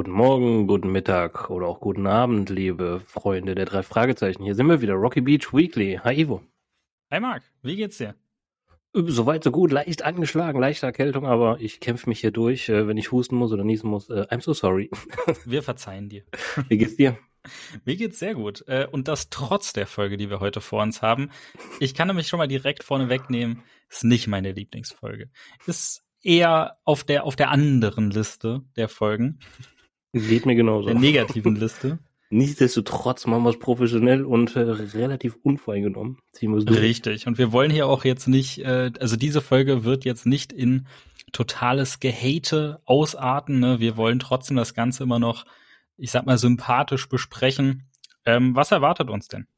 Guten Morgen, guten Mittag oder auch guten Abend, liebe Freunde der drei Fragezeichen. Hier sind wir wieder, Rocky Beach Weekly. Hi Ivo. Hi Marc, wie geht's dir? Soweit so gut, leicht angeschlagen, leichte Erkältung, aber ich kämpfe mich hier durch. Äh, wenn ich husten muss oder niesen muss, äh, I'm so sorry. Wir verzeihen dir. Wie geht's dir? Mir geht's sehr gut. Äh, und das trotz der Folge, die wir heute vor uns haben. Ich kann nämlich schon mal direkt vorne wegnehmen, ist nicht meine Lieblingsfolge. Ist eher auf der, auf der anderen Liste der Folgen. Geht mir genauso. Der negativen Liste. Nichtsdestotrotz machen wir es professionell und äh, relativ unvoreingenommen. Ziehen wir durch. Richtig. Und wir wollen hier auch jetzt nicht, äh, also diese Folge wird jetzt nicht in totales Gehate ausarten. Ne? Wir wollen trotzdem das Ganze immer noch, ich sag mal, sympathisch besprechen. Ähm, was erwartet uns denn?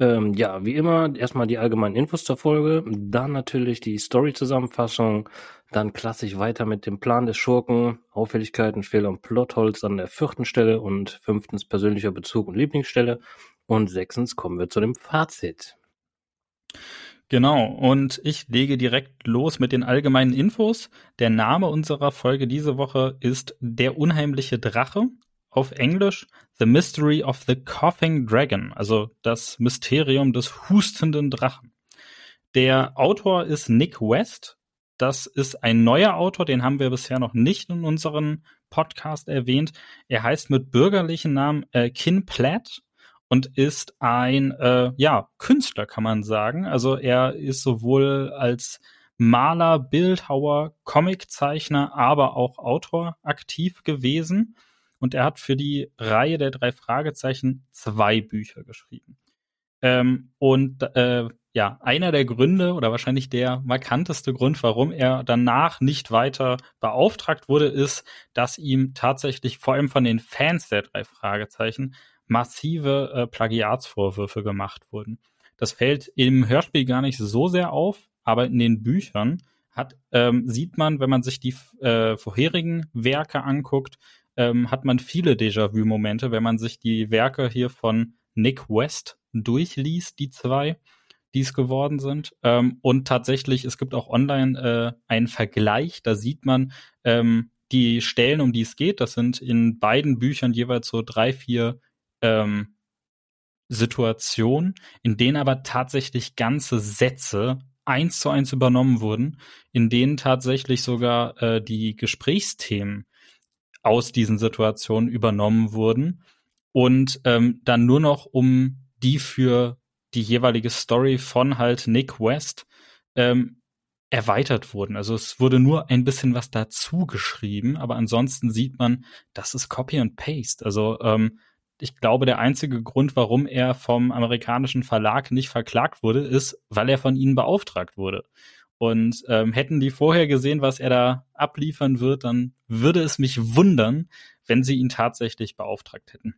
Ähm, ja, wie immer, erstmal die allgemeinen Infos zur Folge, dann natürlich die Story-Zusammenfassung, dann klassisch weiter mit dem Plan des Schurken, Auffälligkeiten, Fehler und Plotholz an der vierten Stelle und fünftens persönlicher Bezug und Lieblingsstelle und sechstens kommen wir zu dem Fazit. Genau, und ich lege direkt los mit den allgemeinen Infos. Der Name unserer Folge diese Woche ist Der unheimliche Drache auf Englisch The Mystery of the Coughing Dragon, also das Mysterium des hustenden Drachen. Der Autor ist Nick West. Das ist ein neuer Autor, den haben wir bisher noch nicht in unserem Podcast erwähnt. Er heißt mit bürgerlichen Namen äh, Kin Platt und ist ein äh, ja Künstler, kann man sagen. Also er ist sowohl als Maler, Bildhauer, Comiczeichner, aber auch Autor aktiv gewesen und er hat für die Reihe der drei Fragezeichen zwei Bücher geschrieben. Ähm, und äh, ja, einer der Gründe oder wahrscheinlich der markanteste Grund, warum er danach nicht weiter beauftragt wurde, ist, dass ihm tatsächlich vor allem von den Fans der drei Fragezeichen massive äh, Plagiatsvorwürfe gemacht wurden. Das fällt im Hörspiel gar nicht so sehr auf, aber in den Büchern hat, ähm, sieht man, wenn man sich die äh, vorherigen Werke anguckt, ähm, hat man viele Déjà-vu-Momente, wenn man sich die Werke hier von Nick West durchliest, die zwei, die es geworden sind. Ähm, und tatsächlich, es gibt auch online äh, einen Vergleich, da sieht man ähm, die Stellen, um die es geht. Das sind in beiden Büchern jeweils so drei, vier ähm, Situationen, in denen aber tatsächlich ganze Sätze eins zu eins übernommen wurden, in denen tatsächlich sogar äh, die Gesprächsthemen aus diesen Situationen übernommen wurden und ähm, dann nur noch um die für die jeweilige Story von halt Nick West ähm, erweitert wurden. Also es wurde nur ein bisschen was dazu geschrieben, aber ansonsten sieht man, das ist Copy and Paste. Also ähm, ich glaube, der einzige Grund, warum er vom amerikanischen Verlag nicht verklagt wurde, ist, weil er von ihnen beauftragt wurde. Und ähm, hätten die vorher gesehen, was er da abliefern wird, dann würde es mich wundern, wenn sie ihn tatsächlich beauftragt hätten.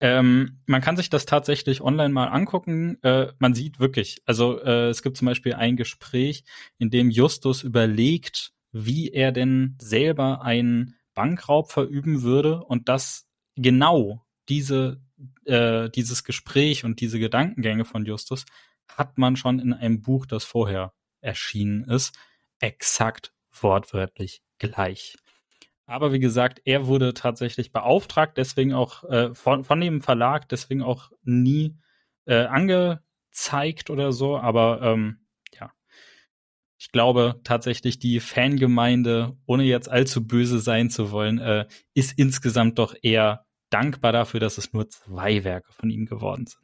Ähm, man kann sich das tatsächlich online mal angucken. Äh, man sieht wirklich, also äh, es gibt zum Beispiel ein Gespräch, in dem Justus überlegt, wie er denn selber einen Bankraub verüben würde und dass genau diese, äh, dieses Gespräch und diese Gedankengänge von Justus hat man schon in einem Buch, das vorher erschienen ist, exakt wortwörtlich gleich. Aber wie gesagt, er wurde tatsächlich beauftragt, deswegen auch äh, von, von dem Verlag, deswegen auch nie äh, angezeigt oder so. Aber ähm, ja, ich glaube tatsächlich, die Fangemeinde, ohne jetzt allzu böse sein zu wollen, äh, ist insgesamt doch eher dankbar dafür, dass es nur zwei Werke von ihm geworden sind.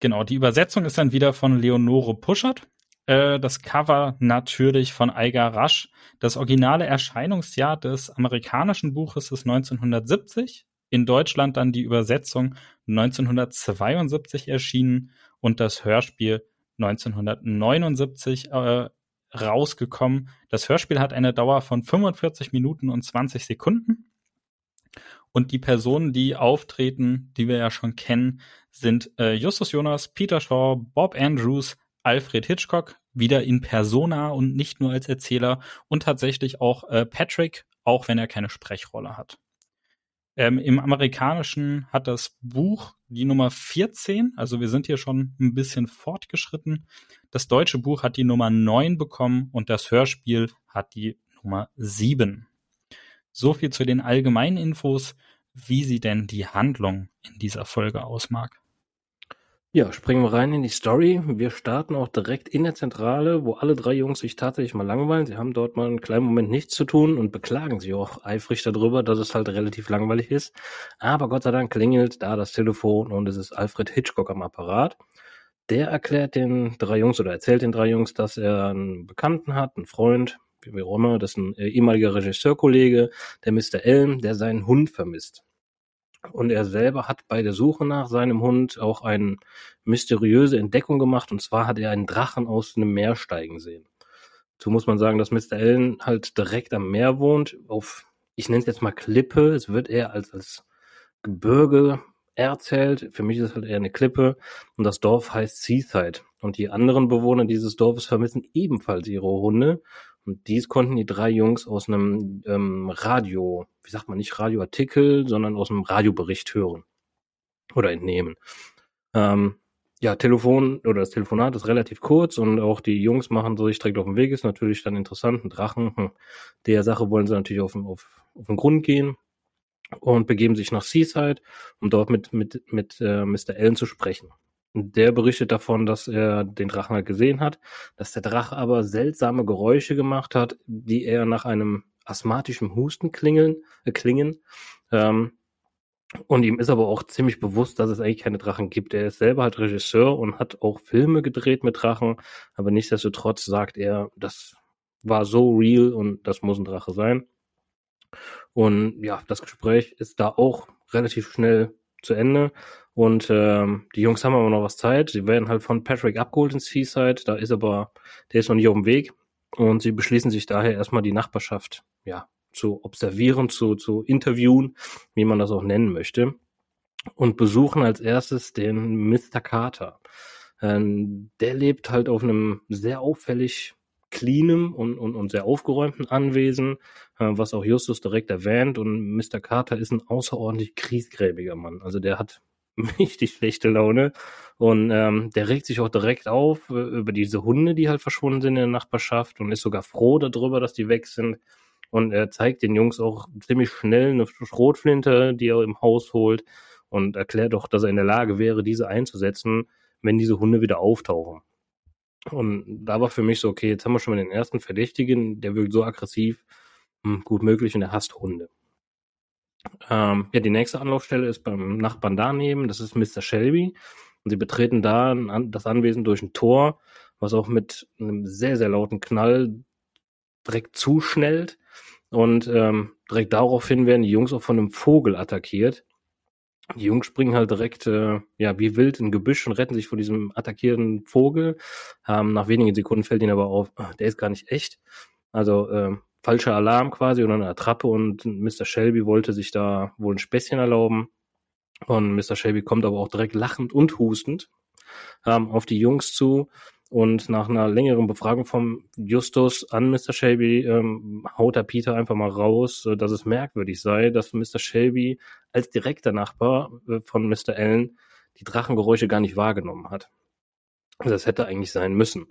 Genau, die Übersetzung ist dann wieder von Leonore Puschert. Äh, das Cover natürlich von Eiger Rasch. Das originale Erscheinungsjahr des amerikanischen Buches ist 1970. In Deutschland dann die Übersetzung 1972 erschienen und das Hörspiel 1979 äh, rausgekommen. Das Hörspiel hat eine Dauer von 45 Minuten und 20 Sekunden. Und die Personen, die auftreten, die wir ja schon kennen, sind äh, Justus Jonas, Peter Shaw, Bob Andrews, Alfred Hitchcock, wieder in Persona und nicht nur als Erzähler und tatsächlich auch äh, Patrick, auch wenn er keine Sprechrolle hat. Ähm, Im Amerikanischen hat das Buch die Nummer 14, also wir sind hier schon ein bisschen fortgeschritten. Das deutsche Buch hat die Nummer 9 bekommen und das Hörspiel hat die Nummer 7. So viel zu den allgemeinen Infos, wie sie denn die Handlung in dieser Folge ausmag. Ja, springen wir rein in die Story. Wir starten auch direkt in der Zentrale, wo alle drei Jungs sich tatsächlich mal langweilen. Sie haben dort mal einen kleinen Moment nichts zu tun und beklagen sich auch eifrig darüber, dass es halt relativ langweilig ist. Aber Gott sei Dank klingelt da das Telefon und es ist Alfred Hitchcock am Apparat. Der erklärt den drei Jungs oder erzählt den drei Jungs, dass er einen Bekannten hat, einen Freund, wie auch immer, das ist ein ehemaliger Regisseurkollege, der Mr. Elm, der seinen Hund vermisst. Und er selber hat bei der Suche nach seinem Hund auch eine mysteriöse Entdeckung gemacht. Und zwar hat er einen Drachen aus einem Meer steigen sehen. So muss man sagen, dass Mr. Allen halt direkt am Meer wohnt, auf, ich nenne es jetzt mal Klippe. Es wird eher als, als Gebirge erzählt. Für mich ist es halt eher eine Klippe. Und das Dorf heißt Seaside. Und die anderen Bewohner dieses Dorfes vermissen ebenfalls ihre Hunde. Und dies konnten die drei Jungs aus einem ähm, Radio, wie sagt man, nicht Radioartikel, sondern aus einem Radiobericht hören oder entnehmen. Ähm, ja, Telefon oder das Telefonat ist relativ kurz und auch die Jungs machen sich direkt auf den Weg. Ist natürlich dann interessant. Ein Drachen, hm, der Sache wollen sie natürlich auf, auf, auf den Grund gehen und begeben sich nach Seaside, um dort mit, mit, mit äh, Mr. Allen zu sprechen. Der berichtet davon, dass er den Drachen halt gesehen hat, dass der Drache aber seltsame Geräusche gemacht hat, die eher nach einem asthmatischen Husten klingeln, äh, klingen. Ähm, und ihm ist aber auch ziemlich bewusst, dass es eigentlich keine Drachen gibt. Er ist selber halt Regisseur und hat auch Filme gedreht mit Drachen, aber nichtsdestotrotz sagt er, das war so real und das muss ein Drache sein. Und ja, das Gespräch ist da auch relativ schnell zu Ende. Und ähm, die Jungs haben aber noch was Zeit. Sie werden halt von Patrick abgeholt ins Seaside. Da ist aber, der ist noch nicht auf dem Weg. Und sie beschließen sich daher erstmal die Nachbarschaft, ja, zu observieren, zu, zu interviewen, wie man das auch nennen möchte. Und besuchen als erstes den Mr. Carter. Ähm, der lebt halt auf einem sehr auffällig cleanem und, und, und sehr aufgeräumten Anwesen, äh, was auch Justus direkt erwähnt. Und Mr. Carter ist ein außerordentlich kriesgräbiger Mann. Also der hat richtig schlechte Laune. Und ähm, der regt sich auch direkt auf äh, über diese Hunde, die halt verschwunden sind in der Nachbarschaft und ist sogar froh darüber, dass die weg sind. Und er zeigt den Jungs auch ziemlich schnell eine Schrotflinte, die er im Haus holt und erklärt auch, dass er in der Lage wäre, diese einzusetzen, wenn diese Hunde wieder auftauchen. Und da war für mich so, okay, jetzt haben wir schon mal den ersten Verdächtigen, der wirkt so aggressiv, hm, gut möglich und er hasst Hunde. Ähm, ja, die nächste Anlaufstelle ist beim Nachbarn daneben, das ist Mr. Shelby. Und sie betreten da das Anwesen durch ein Tor, was auch mit einem sehr, sehr lauten Knall direkt zuschnellt. Und ähm, direkt daraufhin werden die Jungs auch von einem Vogel attackiert. Die Jungs springen halt direkt, äh, ja, wie wild in Gebüsch und retten sich vor diesem attackierten Vogel. Ähm, nach wenigen Sekunden fällt ihnen aber auf, ach, der ist gar nicht echt. Also äh, falscher Alarm quasi oder eine Attrappe und Mr. Shelby wollte sich da wohl ein Späßchen erlauben. Und Mr. Shelby kommt aber auch direkt lachend und hustend ähm, auf die Jungs zu. Und nach einer längeren Befragung vom Justus an Mr. Shelby ähm, haut er Peter einfach mal raus, dass es merkwürdig sei, dass Mr. Shelby als direkter Nachbar äh, von Mr. Allen die Drachengeräusche gar nicht wahrgenommen hat. Das hätte eigentlich sein müssen.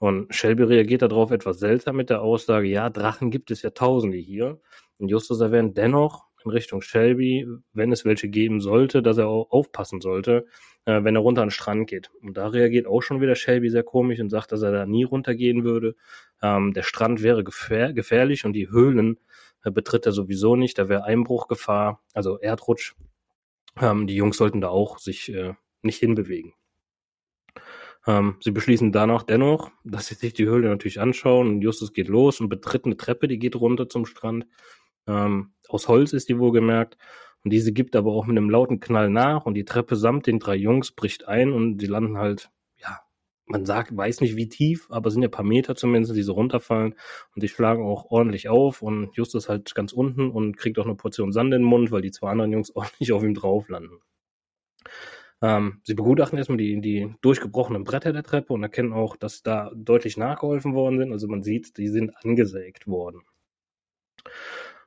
Und Shelby reagiert darauf etwas seltsam mit der Aussage, ja, Drachen gibt es ja tausende hier. Und Justus erwähnt dennoch in Richtung Shelby, wenn es welche geben sollte, dass er auch aufpassen sollte, äh, wenn er runter an den Strand geht. Und da reagiert auch schon wieder Shelby sehr komisch und sagt, dass er da nie runtergehen würde. Ähm, der Strand wäre gefähr gefährlich und die Höhlen äh, betritt er sowieso nicht. Da wäre Einbruchgefahr, also Erdrutsch. Ähm, die Jungs sollten da auch sich äh, nicht hinbewegen. Ähm, sie beschließen danach dennoch, dass sie sich die Höhle natürlich anschauen und Justus geht los und betritt eine Treppe, die geht runter zum Strand. Ähm, aus Holz ist die wohlgemerkt. Und diese gibt aber auch mit einem lauten Knall nach und die Treppe samt den drei Jungs bricht ein und sie landen halt, ja, man sagt, weiß nicht wie tief, aber sind ja paar Meter zumindest, die so runterfallen und die schlagen auch ordentlich auf und Justus halt ganz unten und kriegt auch eine Portion Sand in den Mund, weil die zwei anderen Jungs ordentlich auf ihm drauf landen. Ähm, sie begutachten erstmal die, die durchgebrochenen Bretter der Treppe und erkennen auch, dass da deutlich nachgeholfen worden sind. Also man sieht, die sind angesägt worden.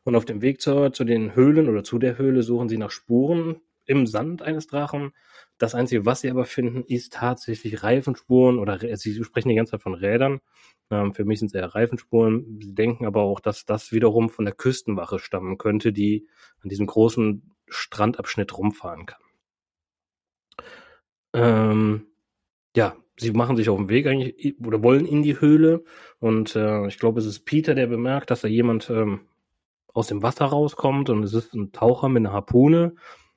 Und auf dem Weg zur, zu den Höhlen oder zu der Höhle suchen sie nach Spuren, im Sand eines Drachen. Das Einzige, was sie aber finden, ist tatsächlich Reifenspuren oder sie sprechen die ganze Zeit von Rädern. Ähm, für mich sind es eher Reifenspuren. Sie denken aber auch, dass das wiederum von der Küstenwache stammen könnte, die an diesem großen Strandabschnitt rumfahren kann. Ähm, ja, sie machen sich auf den Weg eigentlich oder wollen in die Höhle. Und äh, ich glaube, es ist Peter, der bemerkt, dass da jemand ähm, aus dem Wasser rauskommt. Und es ist ein Taucher mit einer Harpune.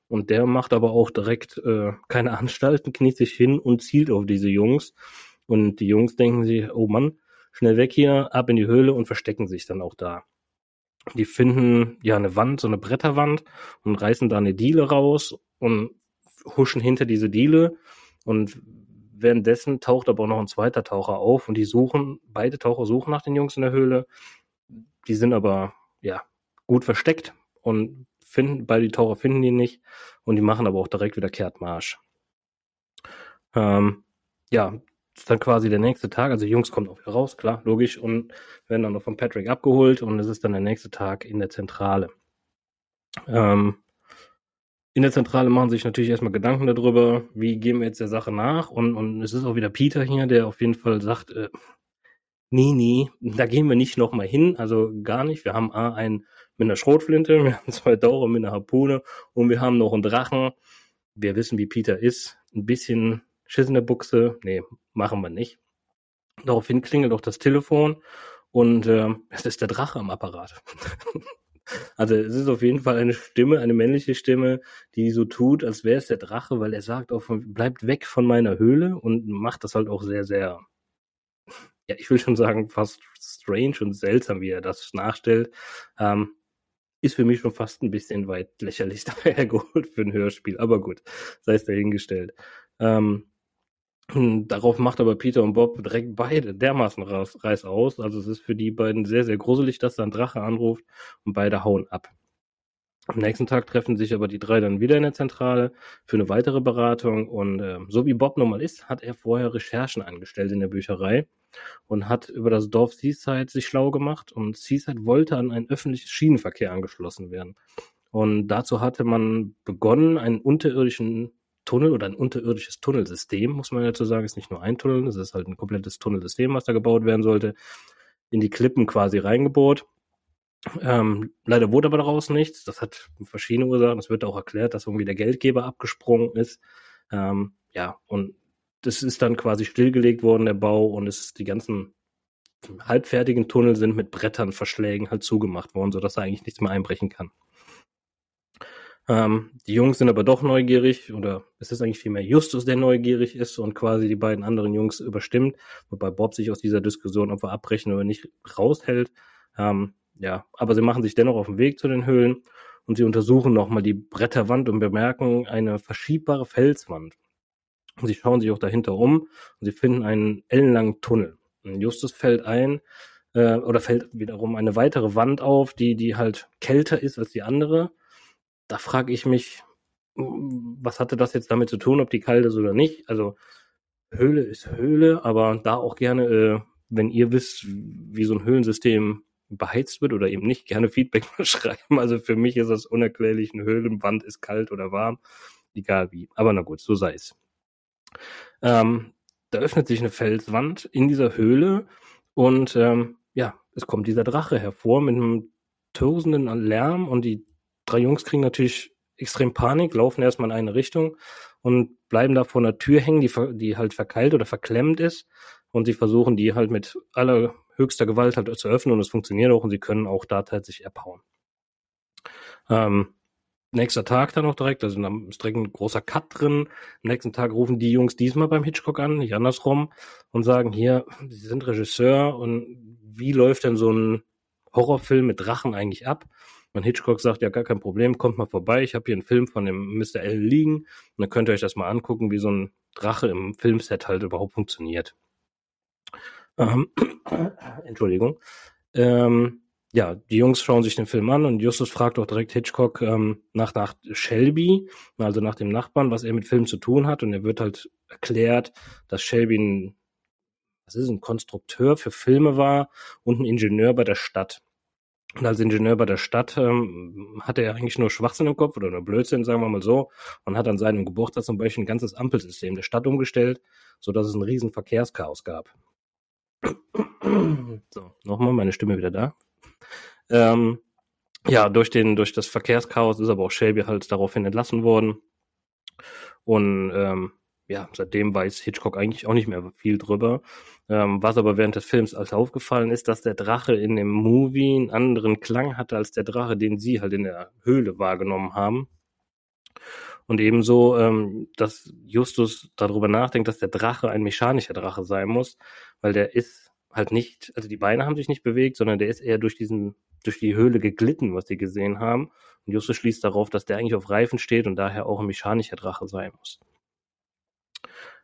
Und der macht aber auch direkt äh, keine Anstalten, kniet sich hin und zielt auf diese Jungs. Und die Jungs denken sich, oh Mann, schnell weg hier, ab in die Höhle und verstecken sich dann auch da. Die finden ja eine Wand, so eine Bretterwand und reißen da eine Diele raus. Und huschen hinter diese Diele und währenddessen taucht aber auch noch ein zweiter Taucher auf und die suchen, beide Taucher suchen nach den Jungs in der Höhle. Die sind aber, ja, gut versteckt und finden, beide Taucher finden die nicht und die machen aber auch direkt wieder Kehrtmarsch. Ähm, ja, ist dann quasi der nächste Tag, also Jungs kommen auch wieder raus, klar, logisch, und werden dann noch von Patrick abgeholt und es ist dann der nächste Tag in der Zentrale. Ähm, in der Zentrale machen sich natürlich erstmal Gedanken darüber, wie gehen wir jetzt der Sache nach und, und es ist auch wieder Peter hier, der auf jeden Fall sagt, äh, nee, nee, da gehen wir nicht nochmal hin, also gar nicht. Wir haben A, einen mit einer Schrotflinte, wir haben zwei Taucher mit einer Harpune und wir haben noch einen Drachen. Wir wissen, wie Peter ist. Ein bisschen Schiss in der Buchse. Nee, machen wir nicht. Daraufhin klingelt auch das Telefon und äh, es ist der Drache am Apparat. also es ist auf jeden Fall eine Stimme, eine männliche Stimme, die so tut, als wäre es der Drache, weil er sagt auch, bleibt weg von meiner Höhle und macht das halt auch sehr, sehr, ja, ich will schon sagen, fast strange und seltsam, wie er das nachstellt. Ähm, ist für mich schon fast ein bisschen weit lächerlich dahergeholt für ein Hörspiel, aber gut, sei es dahingestellt. Ähm, darauf macht aber Peter und Bob direkt beide dermaßen reiß aus. Also es ist für die beiden sehr, sehr gruselig, dass da ein Drache anruft und beide hauen ab. Am nächsten Tag treffen sich aber die drei dann wieder in der Zentrale für eine weitere Beratung und äh, so wie Bob nun mal ist, hat er vorher Recherchen angestellt in der Bücherei und hat über das Dorf Seaside sich schlau gemacht und Seaside wollte an ein öffentliches Schienenverkehr angeschlossen werden. Und dazu hatte man begonnen, einen unterirdischen Tunnel oder ein unterirdisches Tunnelsystem, muss man dazu sagen, ist nicht nur ein Tunnel, es ist halt ein komplettes Tunnelsystem, was da gebaut werden sollte, in die Klippen quasi reingebohrt. Ähm, leider wurde aber daraus nichts. Das hat verschiedene Ursachen. Es wird auch erklärt, dass irgendwie der Geldgeber abgesprungen ist. Ähm, ja, und das ist dann quasi stillgelegt worden, der Bau, und es die ganzen halbfertigen Tunnel sind mit Brettern, Verschlägen halt zugemacht worden, sodass da eigentlich nichts mehr einbrechen kann. Ähm, die Jungs sind aber doch neugierig, oder es ist eigentlich vielmehr Justus, der neugierig ist und quasi die beiden anderen Jungs überstimmt, wobei Bob sich aus dieser Diskussion, ob wir abbrechen oder nicht, raushält. Ähm, ja, aber sie machen sich dennoch auf den Weg zu den Höhlen und sie untersuchen nochmal die Bretterwand und bemerken eine verschiebbare Felswand. Und sie schauen sich auch dahinter um und sie finden einen ellenlangen Tunnel. Und Justus fällt ein, äh, oder fällt wiederum eine weitere Wand auf, die, die halt kälter ist als die andere. Da frage ich mich, was hatte das jetzt damit zu tun, ob die kalt ist oder nicht? Also Höhle ist Höhle, aber da auch gerne, äh, wenn ihr wisst, wie so ein Höhlensystem beheizt wird oder eben nicht, gerne Feedback schreiben. Also für mich ist das unerklärlich, eine Höhlenwand ist kalt oder warm, egal wie. Aber na gut, so sei es. Ähm, da öffnet sich eine Felswand in dieser Höhle und ähm, ja, es kommt dieser Drache hervor mit einem tosenden Lärm und die drei Jungs kriegen natürlich extrem Panik, laufen erstmal in eine Richtung und bleiben da vor einer Tür hängen, die, die halt verkeilt oder verklemmt ist und sie versuchen die halt mit aller höchster Gewalt halt zu öffnen und es funktioniert auch und sie können auch da tatsächlich abhauen. Ähm, nächster Tag dann auch direkt, also da ist direkt ein großer Cut drin. Am nächsten Tag rufen die Jungs diesmal beim Hitchcock an, nicht andersrum, und sagen, hier, sie sind Regisseur und wie läuft denn so ein Horrorfilm mit Drachen eigentlich ab? Und Hitchcock sagt, ja, gar kein Problem, kommt mal vorbei, ich habe hier einen Film von dem Mr. L liegen und dann könnt ihr euch das mal angucken, wie so ein Drache im Filmset halt überhaupt funktioniert. Ähm, Entschuldigung. Ähm, ja, die Jungs schauen sich den Film an und Justus fragt auch direkt Hitchcock ähm, nach, nach Shelby, also nach dem Nachbarn, was er mit Film zu tun hat. Und er wird halt erklärt, dass Shelby ein, was ist, ein Konstrukteur für Filme war und ein Ingenieur bei der Stadt. Und als Ingenieur bei der Stadt ähm, hatte er eigentlich nur Schwachsinn im Kopf oder nur Blödsinn, sagen wir mal so, und hat an seinem Geburtstag zum Beispiel ein ganzes Ampelsystem der Stadt umgestellt, so dass es ein riesen Verkehrschaos gab. so, nochmal, meine Stimme wieder da. Ähm, ja, durch den, durch das Verkehrschaos ist aber auch Shelby halt daraufhin entlassen worden. Und ähm, ja, seitdem weiß Hitchcock eigentlich auch nicht mehr viel drüber. Ähm, was aber während des Films als aufgefallen ist, dass der Drache in dem Movie einen anderen Klang hatte als der Drache, den sie halt in der Höhle wahrgenommen haben. Und ebenso, ähm, dass Justus darüber nachdenkt, dass der Drache ein mechanischer Drache sein muss, weil der ist halt nicht, also die Beine haben sich nicht bewegt, sondern der ist eher durch diesen, durch die Höhle geglitten, was sie gesehen haben. Und Justus schließt darauf, dass der eigentlich auf Reifen steht und daher auch ein mechanischer Drache sein muss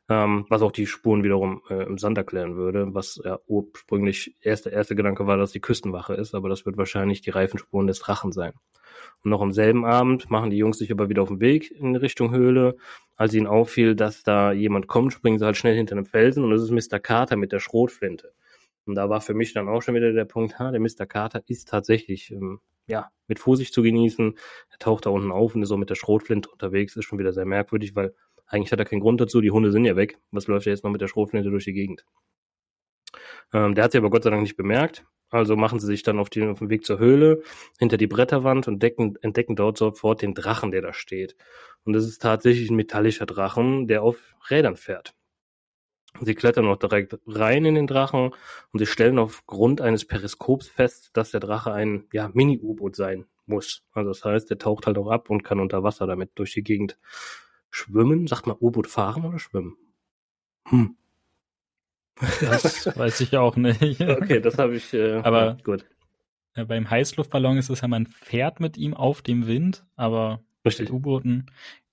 ähm, was auch die Spuren wiederum äh, im Sand erklären würde, was ja ursprünglich erste erste Gedanke war, dass die Küstenwache ist, aber das wird wahrscheinlich die Reifenspuren des Drachen sein. Und noch am selben Abend machen die Jungs sich aber wieder auf den Weg in Richtung Höhle. Als ihnen auffiel, dass da jemand kommt, springen sie halt schnell hinter einem Felsen und es ist Mr. Carter mit der Schrotflinte. Und da war für mich dann auch schon wieder der Punkt, ha, der Mr. Carter ist tatsächlich ähm, ja, mit Vorsicht zu genießen. Er taucht da unten auf und ist so mit der Schrotflinte unterwegs, ist schon wieder sehr merkwürdig, weil eigentlich hat er keinen Grund dazu, die Hunde sind ja weg. Was läuft er jetzt noch mit der Schrotflinte durch die Gegend? Ähm, der hat sie aber Gott sei Dank nicht bemerkt. Also machen sie sich dann auf, die, auf den Weg zur Höhle, hinter die Bretterwand und decken, entdecken dort sofort den Drachen, der da steht. Und das ist tatsächlich ein metallischer Drachen, der auf Rädern fährt. Sie klettern auch direkt rein in den Drachen und sie stellen aufgrund eines Periskops fest, dass der Drache ein ja, Mini-U-Boot sein muss. Also das heißt, der taucht halt auch ab und kann unter Wasser damit durch die Gegend Schwimmen? Sagt man U-Boot fahren oder schwimmen? Hm. Das weiß ich auch nicht. Okay, das habe ich. Äh, aber gut. Ja, beim Heißluftballon ist es ja, man fährt mit ihm auf dem Wind, aber Richtig. mit U-Booten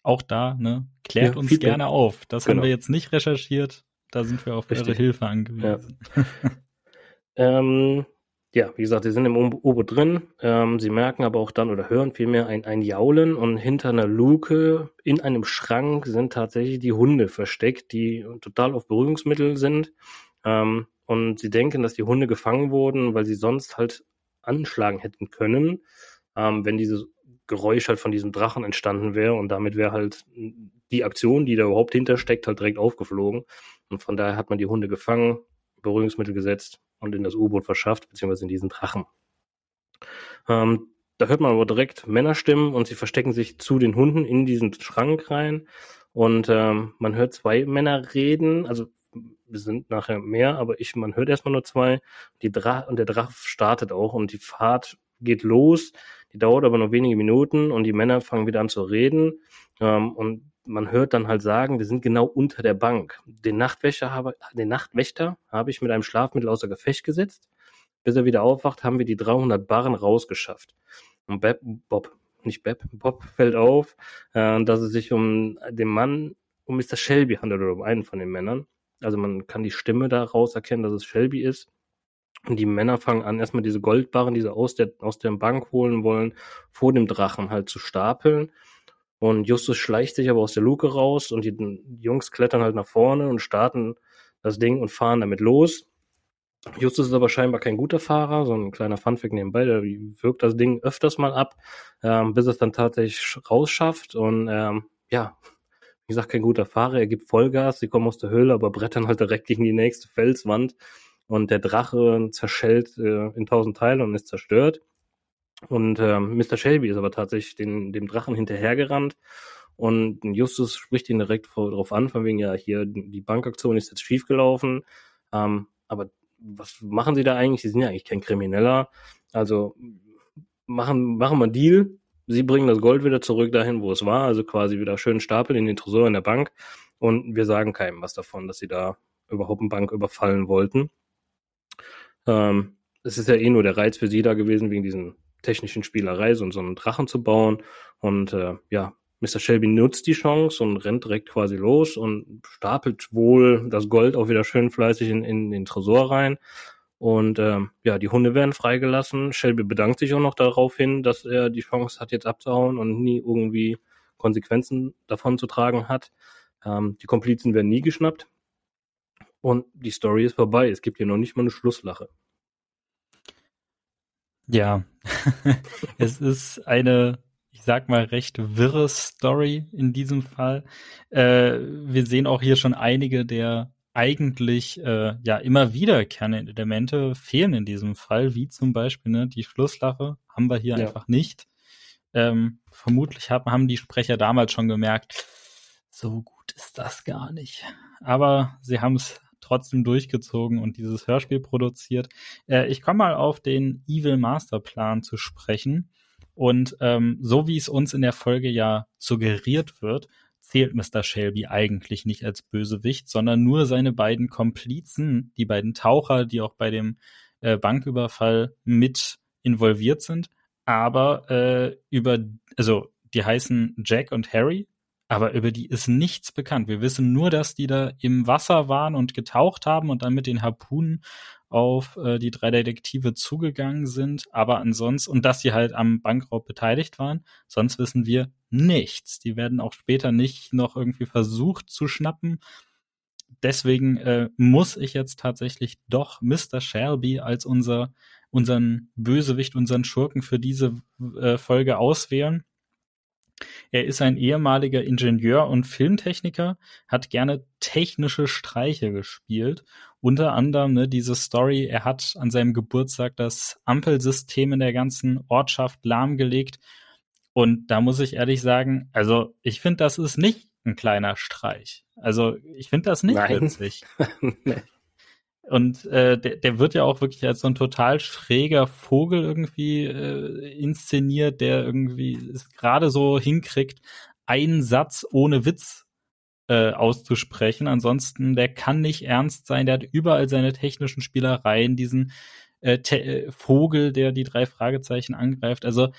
auch da, ne? Klärt ja, uns Feedback. gerne auf. Das genau. haben wir jetzt nicht recherchiert. Da sind wir auf Richtig. eure Hilfe angewiesen. Ja. ähm, ja, wie gesagt, sie sind im U-Boot drin. Ähm, sie merken aber auch dann oder hören vielmehr ein, ein Jaulen und hinter einer Luke in einem Schrank sind tatsächlich die Hunde versteckt, die total auf Berührungsmittel sind. Ähm, und sie denken, dass die Hunde gefangen wurden, weil sie sonst halt anschlagen hätten können, ähm, wenn dieses Geräusch halt von diesem Drachen entstanden wäre und damit wäre halt die Aktion, die da überhaupt hintersteckt, halt direkt aufgeflogen. Und von daher hat man die Hunde gefangen, Berührungsmittel gesetzt und in das U-Boot verschafft, beziehungsweise in diesen Drachen. Ähm, da hört man aber direkt Männerstimmen und sie verstecken sich zu den Hunden in diesen Schrank rein. Und ähm, man hört zwei Männer reden, also wir sind nachher mehr, aber ich, man hört erstmal nur zwei. Die Dra und der Drache startet auch und die Fahrt geht los. Die dauert aber nur wenige Minuten und die Männer fangen wieder an zu reden. Ähm, und man hört dann halt sagen, wir sind genau unter der Bank. Den Nachtwächter habe, den Nachtwächter habe ich mit einem Schlafmittel außer Gefecht gesetzt. Bis er wieder aufwacht, haben wir die 300 Barren rausgeschafft. Und Beb, Bob, nicht Beb, Bob fällt auf, äh, dass es sich um den Mann, um Mr. Shelby handelt oder um einen von den Männern. Also man kann die Stimme daraus erkennen, dass es Shelby ist. Und die Männer fangen an, erstmal diese Goldbarren, die sie aus der, aus der Bank holen wollen, vor dem Drachen halt zu stapeln. Und Justus schleicht sich aber aus der Luke raus und die Jungs klettern halt nach vorne und starten das Ding und fahren damit los. Justus ist aber scheinbar kein guter Fahrer, so ein kleiner Funfact nebenbei, der wirkt das Ding öfters mal ab, ähm, bis es dann tatsächlich rausschafft und ähm, ja, wie gesagt, kein guter Fahrer, er gibt Vollgas, sie kommen aus der Höhle, aber brettern halt direkt gegen die nächste Felswand und der Drache zerschellt äh, in tausend Teile und ist zerstört. Und ähm, Mr. Shelby ist aber tatsächlich den, dem Drachen hinterhergerannt. Und Justus spricht ihn direkt darauf an, von wegen, ja, hier, die Bankaktion ist jetzt schiefgelaufen. Ähm, aber was machen sie da eigentlich? Sie sind ja eigentlich kein Krimineller. Also machen, machen wir einen Deal. Sie bringen das Gold wieder zurück dahin, wo es war, also quasi wieder schön stapeln in den Tresor in der Bank. Und wir sagen keinem was davon, dass sie da überhaupt eine Bank überfallen wollten. Ähm, es ist ja eh nur der Reiz für sie da gewesen, wegen diesen technischen Spielerei, so, so einen Drachen zu bauen. Und äh, ja, Mr. Shelby nutzt die Chance und rennt direkt quasi los und stapelt wohl das Gold auch wieder schön fleißig in, in den Tresor rein. Und ähm, ja, die Hunde werden freigelassen. Shelby bedankt sich auch noch darauf hin, dass er die Chance hat, jetzt abzuhauen und nie irgendwie Konsequenzen davon zu tragen hat. Ähm, die Komplizen werden nie geschnappt. Und die Story ist vorbei. Es gibt hier noch nicht mal eine Schlusslache. Ja, es ist eine, ich sag mal, recht wirre Story in diesem Fall. Äh, wir sehen auch hier schon einige der eigentlich äh, ja immer wiederkehrende Elemente fehlen in diesem Fall, wie zum Beispiel ne, die Schlusslache haben wir hier ja. einfach nicht. Ähm, vermutlich haben, haben die Sprecher damals schon gemerkt, so gut ist das gar nicht. Aber sie haben es trotzdem durchgezogen und dieses Hörspiel produziert. Äh, ich komme mal auf den Evil Masterplan zu sprechen. Und ähm, so wie es uns in der Folge ja suggeriert wird, zählt Mr. Shelby eigentlich nicht als Bösewicht, sondern nur seine beiden Komplizen, die beiden Taucher, die auch bei dem äh, Banküberfall mit involviert sind. Aber äh, über, also die heißen Jack und Harry, aber über die ist nichts bekannt. Wir wissen nur, dass die da im Wasser waren und getaucht haben und dann mit den Harpunen auf äh, die drei Detektive zugegangen sind, aber ansonsten, und dass sie halt am Bankraub beteiligt waren, sonst wissen wir nichts. Die werden auch später nicht noch irgendwie versucht zu schnappen. Deswegen äh, muss ich jetzt tatsächlich doch Mr. Shelby als unser, unseren Bösewicht, unseren Schurken für diese äh, Folge auswählen. Er ist ein ehemaliger Ingenieur und Filmtechniker, hat gerne technische Streiche gespielt. Unter anderem ne, diese Story, er hat an seinem Geburtstag das Ampelsystem in der ganzen Ortschaft lahmgelegt. Und da muss ich ehrlich sagen, also ich finde, das ist nicht ein kleiner Streich. Also ich finde das nicht Nein. witzig. nee. Und äh, der, der wird ja auch wirklich als so ein total schräger Vogel irgendwie äh, inszeniert, der irgendwie es gerade so hinkriegt, einen Satz ohne Witz äh, auszusprechen. Ansonsten, der kann nicht ernst sein. Der hat überall seine technischen Spielereien, diesen äh, äh Vogel, der die drei Fragezeichen angreift. Also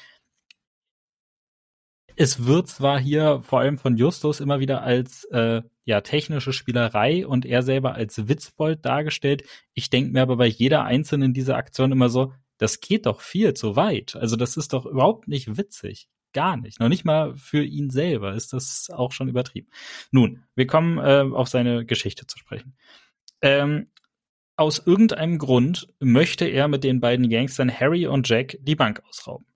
es wird zwar hier vor allem von Justus immer wieder als äh, ja technische Spielerei und er selber als Witzbold dargestellt. Ich denke mir aber bei jeder einzelnen dieser Aktionen immer so, das geht doch viel zu weit. Also das ist doch überhaupt nicht witzig. Gar nicht. Noch nicht mal für ihn selber ist das auch schon übertrieben. Nun, wir kommen äh, auf seine Geschichte zu sprechen. Ähm, aus irgendeinem Grund möchte er mit den beiden Gangstern Harry und Jack die Bank ausrauben.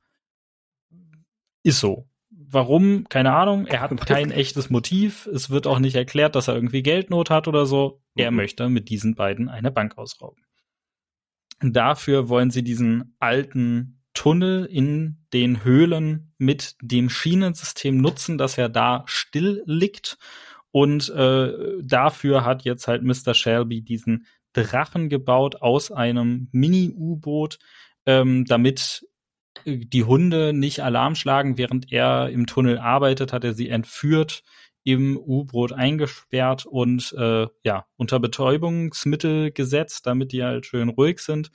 Ist so. Warum? Keine Ahnung. Er hat kein echtes Motiv. Es wird auch nicht erklärt, dass er irgendwie Geldnot hat oder so. Er mhm. möchte mit diesen beiden eine Bank ausrauben. Dafür wollen sie diesen alten Tunnel in den Höhlen mit dem Schienensystem nutzen, das ja da still liegt. Und äh, dafür hat jetzt halt Mr. Shelby diesen Drachen gebaut aus einem Mini-U-Boot, ähm, damit die Hunde nicht Alarm schlagen, während er im Tunnel arbeitet, hat er sie entführt, im U-Boot eingesperrt und äh, ja unter Betäubungsmittel gesetzt, damit die halt schön ruhig sind.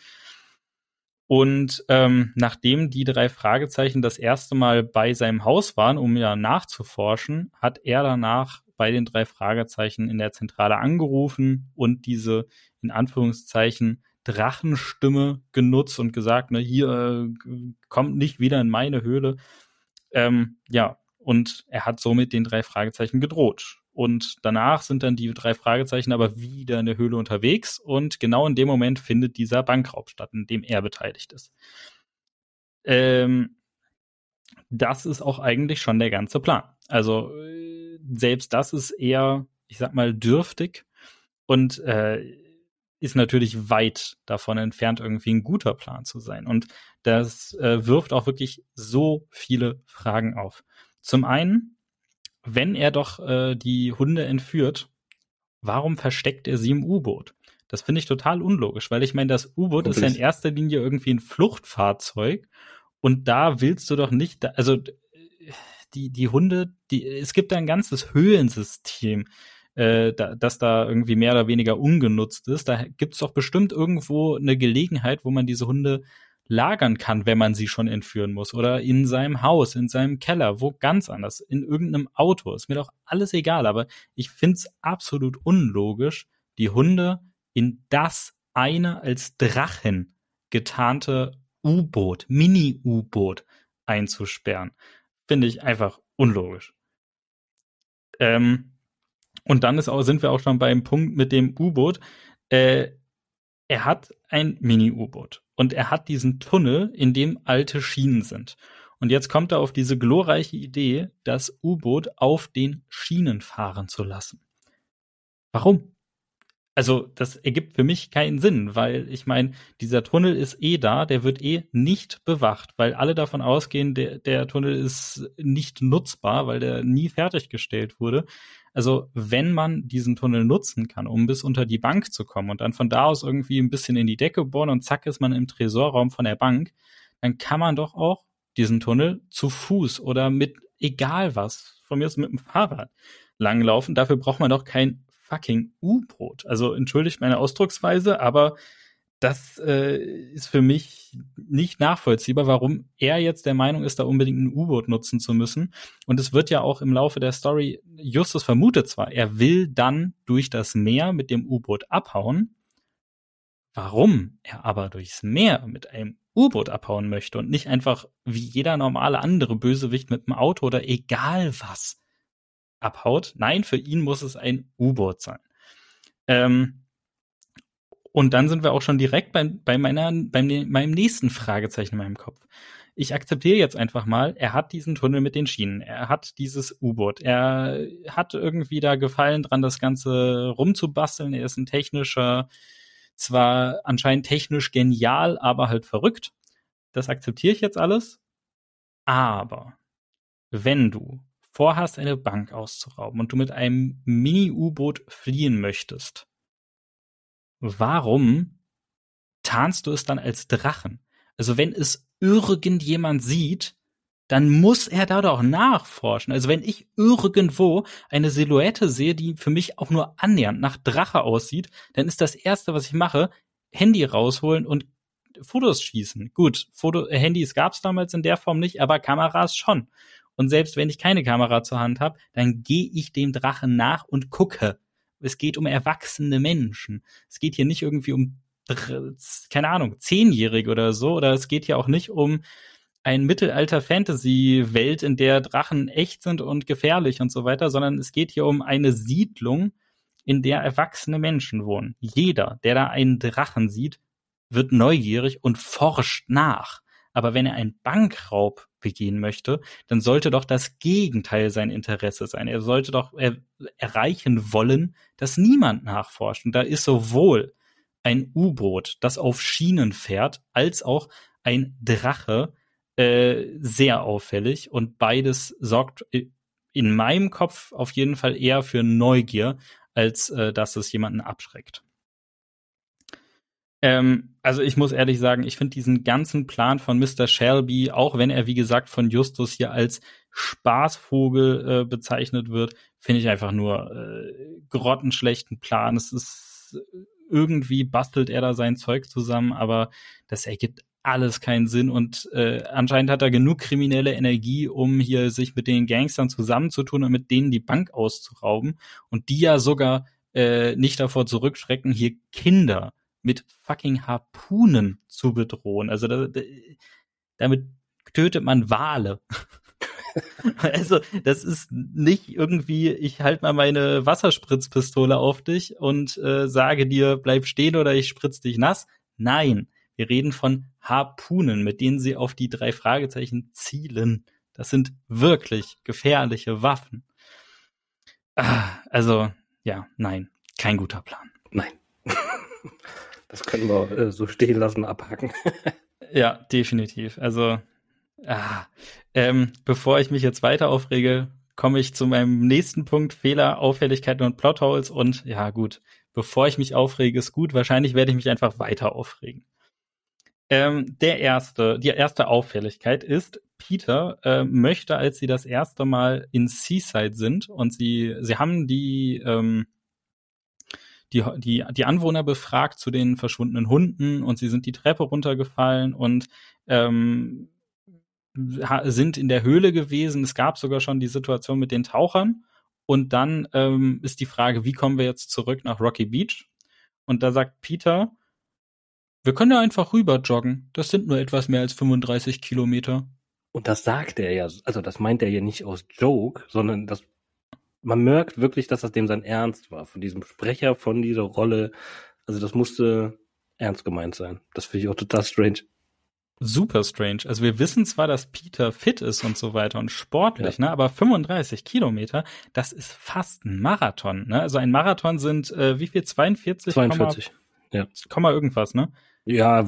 Und ähm, nachdem die drei Fragezeichen das erste Mal bei seinem Haus waren, um ja nachzuforschen, hat er danach bei den drei Fragezeichen in der Zentrale angerufen und diese in Anführungszeichen Drachenstimme genutzt und gesagt, ne, hier äh, kommt nicht wieder in meine Höhle. Ähm, ja, und er hat somit den drei Fragezeichen gedroht. Und danach sind dann die drei Fragezeichen aber wieder in der Höhle unterwegs und genau in dem Moment findet dieser Bankraub statt, in dem er beteiligt ist. Ähm, das ist auch eigentlich schon der ganze Plan. Also äh, selbst das ist eher, ich sag mal, dürftig und äh, ist natürlich weit davon entfernt, irgendwie ein guter Plan zu sein. Und das äh, wirft auch wirklich so viele Fragen auf. Zum einen, wenn er doch äh, die Hunde entführt, warum versteckt er sie im U-Boot? Das finde ich total unlogisch, weil ich meine, das U-Boot ist ja in erster Linie irgendwie ein Fluchtfahrzeug und da willst du doch nicht, also die, die Hunde, die, es gibt da ein ganzes Höhlensystem äh, da, dass da irgendwie mehr oder weniger ungenutzt ist. Da gibt es doch bestimmt irgendwo eine Gelegenheit, wo man diese Hunde lagern kann, wenn man sie schon entführen muss. Oder in seinem Haus, in seinem Keller, wo ganz anders, in irgendeinem Auto. Ist mir doch alles egal, aber ich finde es absolut unlogisch, die Hunde in das eine als Drachen getarnte U-Boot, Mini-U-Boot einzusperren. Finde ich einfach unlogisch. Ähm, und dann ist auch, sind wir auch schon beim Punkt mit dem U-Boot. Äh, er hat ein Mini-U-Boot. Und er hat diesen Tunnel, in dem alte Schienen sind. Und jetzt kommt er auf diese glorreiche Idee, das U-Boot auf den Schienen fahren zu lassen. Warum? Also, das ergibt für mich keinen Sinn, weil ich meine, dieser Tunnel ist eh da, der wird eh nicht bewacht, weil alle davon ausgehen, der, der Tunnel ist nicht nutzbar, weil der nie fertiggestellt wurde. Also, wenn man diesen Tunnel nutzen kann, um bis unter die Bank zu kommen und dann von da aus irgendwie ein bisschen in die Decke bohren und zack ist man im Tresorraum von der Bank, dann kann man doch auch diesen Tunnel zu Fuß oder mit egal was, von mir aus mit dem Fahrrad langlaufen. Dafür braucht man doch kein fucking U-Boot. Also entschuldigt meine Ausdrucksweise, aber das äh, ist für mich nicht nachvollziehbar, warum er jetzt der Meinung ist, da unbedingt ein U-Boot nutzen zu müssen. Und es wird ja auch im Laufe der Story, Justus vermutet zwar, er will dann durch das Meer mit dem U-Boot abhauen. Warum er aber durchs Meer mit einem U-Boot abhauen möchte und nicht einfach wie jeder normale andere Bösewicht mit einem Auto oder egal was abhaut. Nein, für ihn muss es ein U-Boot sein. Ähm, und dann sind wir auch schon direkt bei, bei meiner, bei meinem nächsten Fragezeichen in meinem Kopf. Ich akzeptiere jetzt einfach mal, er hat diesen Tunnel mit den Schienen, er hat dieses U-Boot, er hat irgendwie da Gefallen dran, das Ganze rumzubasteln, er ist ein technischer, zwar anscheinend technisch genial, aber halt verrückt. Das akzeptiere ich jetzt alles. Aber wenn du vorhast, eine Bank auszurauben und du mit einem Mini-U-Boot fliehen möchtest, warum tarnst du es dann als Drachen? Also wenn es irgendjemand sieht, dann muss er da doch nachforschen. Also wenn ich irgendwo eine Silhouette sehe, die für mich auch nur annähernd nach Drache aussieht, dann ist das erste, was ich mache, Handy rausholen und Fotos schießen. Gut, Foto Handys gab es damals in der Form nicht, aber Kameras schon. Und selbst wenn ich keine Kamera zur Hand habe, dann gehe ich dem Drachen nach und gucke. Es geht um erwachsene Menschen. Es geht hier nicht irgendwie um, keine Ahnung, Zehnjährige oder so. Oder es geht hier auch nicht um ein Mittelalter-Fantasy-Welt, in der Drachen echt sind und gefährlich und so weiter, sondern es geht hier um eine Siedlung, in der erwachsene Menschen wohnen. Jeder, der da einen Drachen sieht, wird neugierig und forscht nach. Aber wenn er einen Bankraub begehen möchte, dann sollte doch das Gegenteil sein Interesse sein. Er sollte doch er erreichen wollen, dass niemand nachforscht. Und da ist sowohl ein U-Boot, das auf Schienen fährt, als auch ein Drache äh, sehr auffällig. Und beides sorgt in meinem Kopf auf jeden Fall eher für Neugier, als äh, dass es jemanden abschreckt. Ähm, also ich muss ehrlich sagen, ich finde diesen ganzen Plan von Mr. Shelby, auch wenn er wie gesagt von Justus hier als Spaßvogel äh, bezeichnet wird, finde ich einfach nur äh, grottenschlechten Plan. Es ist irgendwie bastelt er da sein Zeug zusammen, aber das ergibt alles keinen Sinn und äh, anscheinend hat er genug kriminelle Energie, um hier sich mit den Gangstern zusammenzutun und mit denen die Bank auszurauben und die ja sogar äh, nicht davor zurückschrecken, hier Kinder mit fucking Harpunen zu bedrohen. Also da, da, damit tötet man Wale. also das ist nicht irgendwie, ich halte mal meine Wasserspritzpistole auf dich und äh, sage dir, bleib stehen oder ich spritz dich nass. Nein, wir reden von Harpunen, mit denen sie auf die drei Fragezeichen zielen. Das sind wirklich gefährliche Waffen. Ah, also, ja, nein, kein guter Plan. Nein. Das können wir äh, so stehen lassen, abhaken. ja, definitiv. Also, ah, ähm, bevor ich mich jetzt weiter aufrege, komme ich zu meinem nächsten Punkt, Fehler, Auffälligkeiten und Plotholes. Und ja, gut, bevor ich mich aufrege, ist gut. Wahrscheinlich werde ich mich einfach weiter aufregen. Ähm, der erste, die erste Auffälligkeit ist, Peter äh, möchte, als sie das erste Mal in Seaside sind und sie, sie haben die, ähm, die, die, die Anwohner befragt zu den verschwundenen Hunden und sie sind die Treppe runtergefallen und ähm, sind in der Höhle gewesen. Es gab sogar schon die Situation mit den Tauchern. Und dann ähm, ist die Frage, wie kommen wir jetzt zurück nach Rocky Beach? Und da sagt Peter, wir können ja einfach rüber joggen. Das sind nur etwas mehr als 35 Kilometer. Und das sagt er ja, also das meint er ja nicht aus Joke, sondern das man merkt wirklich, dass das dem sein Ernst war, von diesem Sprecher, von dieser Rolle. Also das musste ernst gemeint sein. Das finde ich auch total strange. Super strange. Also wir wissen zwar, dass Peter fit ist und so weiter und sportlich, ja. ne, aber 35 Kilometer, das ist fast ein Marathon. Ne? Also ein Marathon sind äh, wie viel? 42? 42. ja. Komma irgendwas, ne? Ja.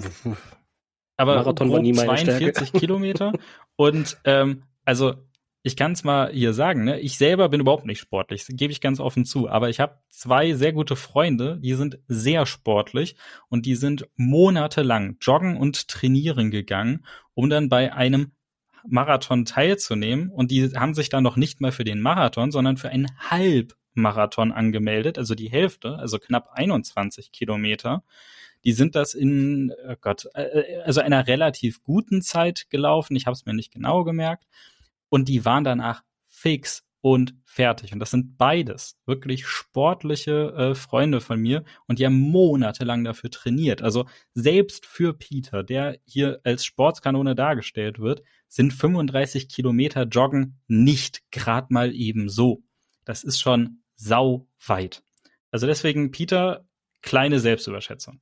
Aber Marathon war nie meine 42 Stärke. Kilometer. Und ähm, also ich kann es mal hier sagen, ne? ich selber bin überhaupt nicht sportlich, gebe ich ganz offen zu, aber ich habe zwei sehr gute Freunde, die sind sehr sportlich und die sind monatelang joggen und trainieren gegangen, um dann bei einem Marathon teilzunehmen und die haben sich dann noch nicht mal für den Marathon, sondern für einen Halbmarathon angemeldet, also die Hälfte, also knapp 21 Kilometer. Die sind das in, oh Gott, äh, äh, also einer relativ guten Zeit gelaufen. Ich habe es mir nicht genau gemerkt und die waren danach fix und fertig. Und das sind beides wirklich sportliche äh, Freunde von mir und die haben monatelang dafür trainiert. Also selbst für Peter, der hier als Sportskanone dargestellt wird, sind 35 Kilometer Joggen nicht grad mal eben so. Das ist schon sau weit. Also deswegen Peter, kleine Selbstüberschätzung.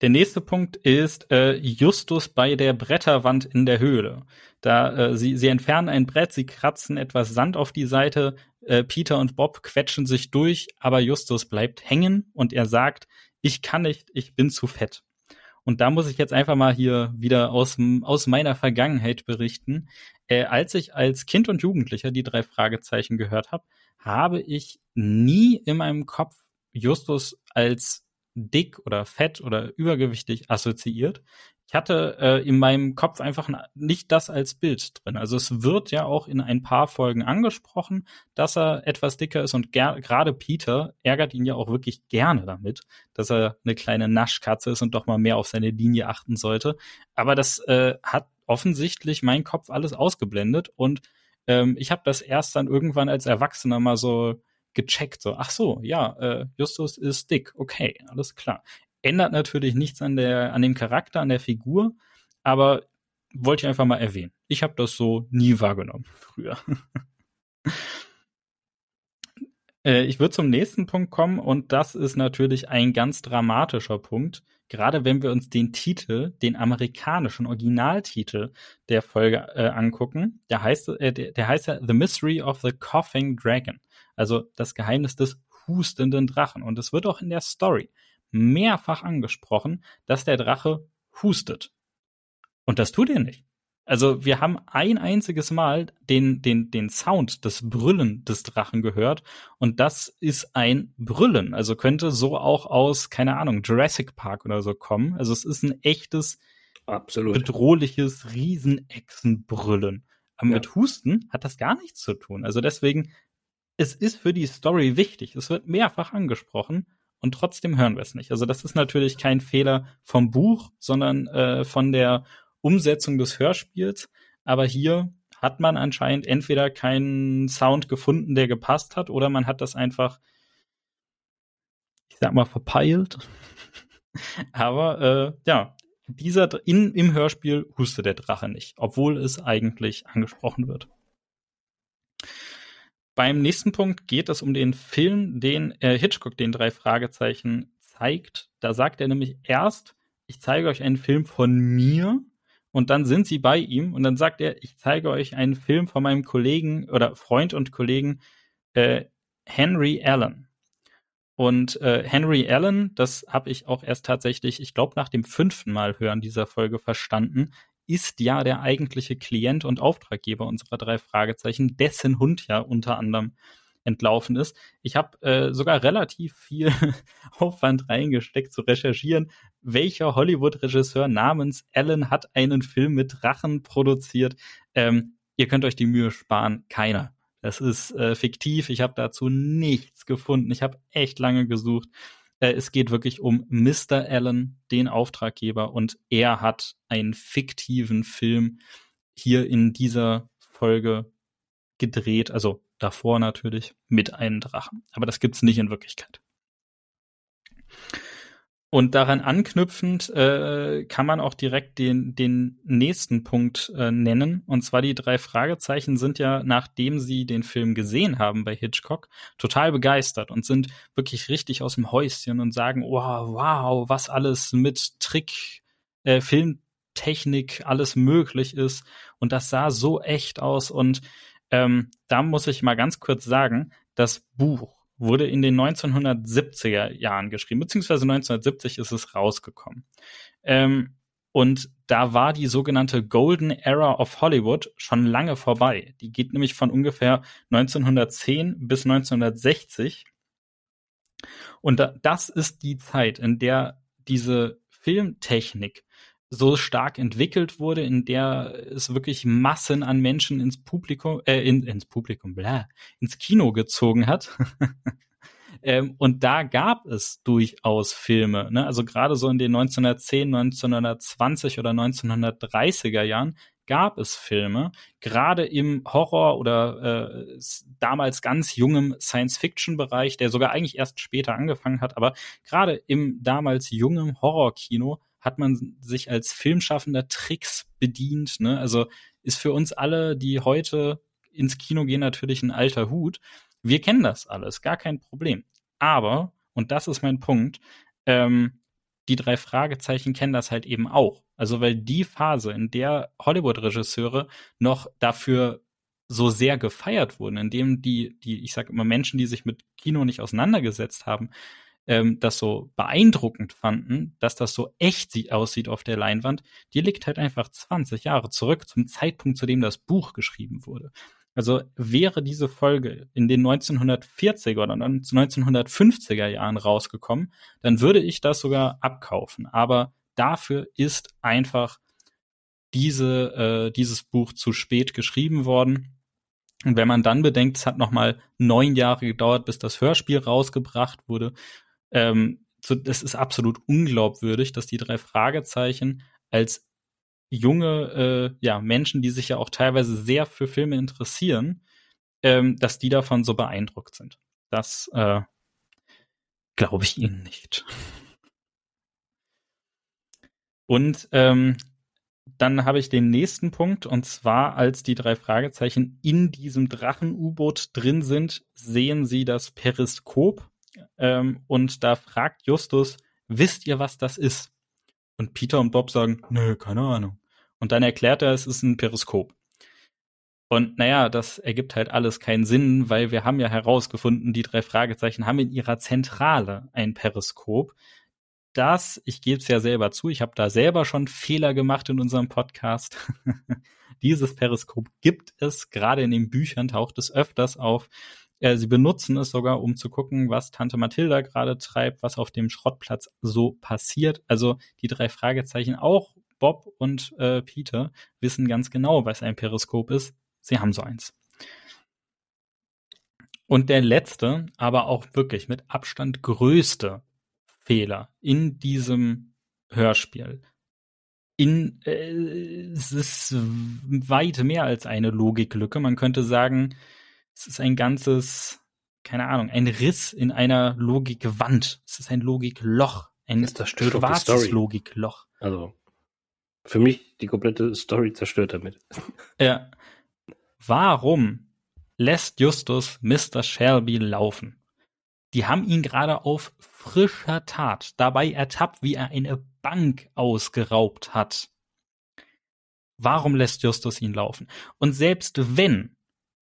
Der nächste Punkt ist äh, Justus bei der Bretterwand in der Höhle. Da äh, sie, sie entfernen ein Brett, sie kratzen etwas Sand auf die Seite. Äh, Peter und Bob quetschen sich durch, aber Justus bleibt hängen und er sagt, ich kann nicht, ich bin zu fett. Und da muss ich jetzt einfach mal hier wieder aus, aus meiner Vergangenheit berichten. Äh, als ich als Kind und Jugendlicher die drei Fragezeichen gehört habe, habe ich nie in meinem Kopf Justus als dick oder fett oder übergewichtig assoziiert. Ich hatte äh, in meinem Kopf einfach nicht das als Bild drin. Also es wird ja auch in ein paar Folgen angesprochen, dass er etwas dicker ist und gerade Peter ärgert ihn ja auch wirklich gerne damit, dass er eine kleine Naschkatze ist und doch mal mehr auf seine Linie achten sollte. Aber das äh, hat offensichtlich mein Kopf alles ausgeblendet und ähm, ich habe das erst dann irgendwann als Erwachsener mal so gecheckt. So, ach so, ja, äh, Justus ist dick. Okay, alles klar. Ändert natürlich nichts an der, an dem Charakter, an der Figur, aber wollte ich einfach mal erwähnen. Ich habe das so nie wahrgenommen früher. äh, ich würde zum nächsten Punkt kommen und das ist natürlich ein ganz dramatischer Punkt. Gerade wenn wir uns den Titel, den amerikanischen Originaltitel der Folge äh, angucken, der heißt, äh, der, der heißt ja The Mystery of the Coughing Dragon. Also das Geheimnis des hustenden Drachen. Und es wird auch in der Story mehrfach angesprochen, dass der Drache hustet. Und das tut er nicht. Also wir haben ein einziges Mal den, den, den Sound des Brüllen des Drachen gehört und das ist ein Brüllen. Also könnte so auch aus, keine Ahnung, Jurassic Park oder so kommen. Also es ist ein echtes, Absolut. bedrohliches Riesenechsenbrüllen. Aber ja. mit Husten hat das gar nichts zu tun. Also deswegen es ist für die Story wichtig. Es wird mehrfach angesprochen und trotzdem hören wir es nicht. Also das ist natürlich kein Fehler vom Buch, sondern äh, von der Umsetzung des Hörspiels. Aber hier hat man anscheinend entweder keinen Sound gefunden, der gepasst hat, oder man hat das einfach, ich sag mal, verpeilt. Aber äh, ja, dieser in, im Hörspiel hustet der Drache nicht, obwohl es eigentlich angesprochen wird. Beim nächsten Punkt geht es um den Film, den äh, Hitchcock den drei Fragezeichen zeigt. Da sagt er nämlich erst, ich zeige euch einen Film von mir und dann sind sie bei ihm und dann sagt er, ich zeige euch einen Film von meinem Kollegen oder Freund und Kollegen äh, Henry Allen. Und äh, Henry Allen, das habe ich auch erst tatsächlich, ich glaube, nach dem fünften Mal hören dieser Folge verstanden, ist ja der eigentliche Klient und Auftraggeber unserer drei Fragezeichen, dessen Hund ja unter anderem entlaufen ist. Ich habe äh, sogar relativ viel Aufwand reingesteckt zu recherchieren, welcher Hollywood-Regisseur namens Alan hat einen Film mit Drachen produziert. Ähm, ihr könnt euch die Mühe sparen, keiner. Das ist äh, fiktiv. Ich habe dazu nichts gefunden. Ich habe echt lange gesucht. Äh, es geht wirklich um Mr. Allen, den Auftraggeber, und er hat einen fiktiven Film hier in dieser Folge gedreht, also davor natürlich mit einem Drachen. Aber das gibt's nicht in Wirklichkeit. Und daran anknüpfend äh, kann man auch direkt den, den nächsten Punkt äh, nennen. Und zwar die drei Fragezeichen sind ja, nachdem sie den Film gesehen haben bei Hitchcock, total begeistert und sind wirklich richtig aus dem Häuschen und sagen, wow, wow, was alles mit Trick, äh, Filmtechnik, alles möglich ist. Und das sah so echt aus. Und ähm, da muss ich mal ganz kurz sagen, das Buch wurde in den 1970er Jahren geschrieben, beziehungsweise 1970 ist es rausgekommen. Ähm, und da war die sogenannte Golden Era of Hollywood schon lange vorbei. Die geht nämlich von ungefähr 1910 bis 1960. Und das ist die Zeit, in der diese Filmtechnik so stark entwickelt wurde, in der es wirklich Massen an Menschen ins Publikum, äh, in, ins Publikum, bläh, ins Kino gezogen hat. ähm, und da gab es durchaus Filme, ne? also gerade so in den 1910, 1920 oder 1930er Jahren gab es Filme, gerade im Horror oder äh, damals ganz jungem Science-Fiction-Bereich, der sogar eigentlich erst später angefangen hat, aber gerade im damals jungen Horrorkino hat man sich als Filmschaffender Tricks bedient. Ne? Also ist für uns alle, die heute ins Kino gehen, natürlich ein alter Hut. Wir kennen das alles, gar kein Problem. Aber, und das ist mein Punkt, ähm, die drei Fragezeichen kennen das halt eben auch. Also weil die Phase, in der Hollywood-Regisseure noch dafür so sehr gefeiert wurden, indem die, die, ich sag immer Menschen, die sich mit Kino nicht auseinandergesetzt haben, ähm, das so beeindruckend fanden, dass das so echt sie aussieht auf der Leinwand, die liegt halt einfach 20 Jahre zurück zum Zeitpunkt, zu dem das Buch geschrieben wurde. Also wäre diese Folge in den 1940er oder 1950er Jahren rausgekommen, dann würde ich das sogar abkaufen. Aber dafür ist einfach diese, äh, dieses Buch zu spät geschrieben worden. Und wenn man dann bedenkt, es hat noch mal neun Jahre gedauert, bis das Hörspiel rausgebracht wurde ähm, so, das ist absolut unglaubwürdig, dass die drei Fragezeichen als junge äh, ja, Menschen, die sich ja auch teilweise sehr für Filme interessieren, ähm, dass die davon so beeindruckt sind. Das äh, glaube ich ihnen nicht. Und ähm, dann habe ich den nächsten Punkt, und zwar, als die drei Fragezeichen in diesem Drachen-U-Boot drin sind, sehen sie das Periskop, ähm, und da fragt Justus, wisst ihr, was das ist? Und Peter und Bob sagen, nö, keine Ahnung. Und dann erklärt er, es ist ein Periskop. Und naja, das ergibt halt alles keinen Sinn, weil wir haben ja herausgefunden, die drei Fragezeichen haben in ihrer Zentrale ein Periskop. Das, ich gebe es ja selber zu, ich habe da selber schon Fehler gemacht in unserem Podcast. Dieses Periskop gibt es, gerade in den Büchern taucht es öfters auf. Äh, sie benutzen es sogar, um zu gucken, was Tante Mathilda gerade treibt, was auf dem Schrottplatz so passiert. Also die drei Fragezeichen, auch Bob und äh, Peter wissen ganz genau, was ein Periskop ist. Sie haben so eins. Und der letzte, aber auch wirklich mit Abstand größte Fehler in diesem Hörspiel. In, äh, es ist weit mehr als eine Logiklücke. Man könnte sagen, es ist ein ganzes, keine Ahnung, ein Riss in einer Logikwand. Es ist ein Logikloch. Ein das zerstört schwarzes Logikloch. Also, für mich die komplette Story zerstört damit. Ja. Warum lässt Justus Mr. Shelby laufen? Die haben ihn gerade auf frischer Tat dabei ertappt, wie er eine Bank ausgeraubt hat. Warum lässt Justus ihn laufen? Und selbst wenn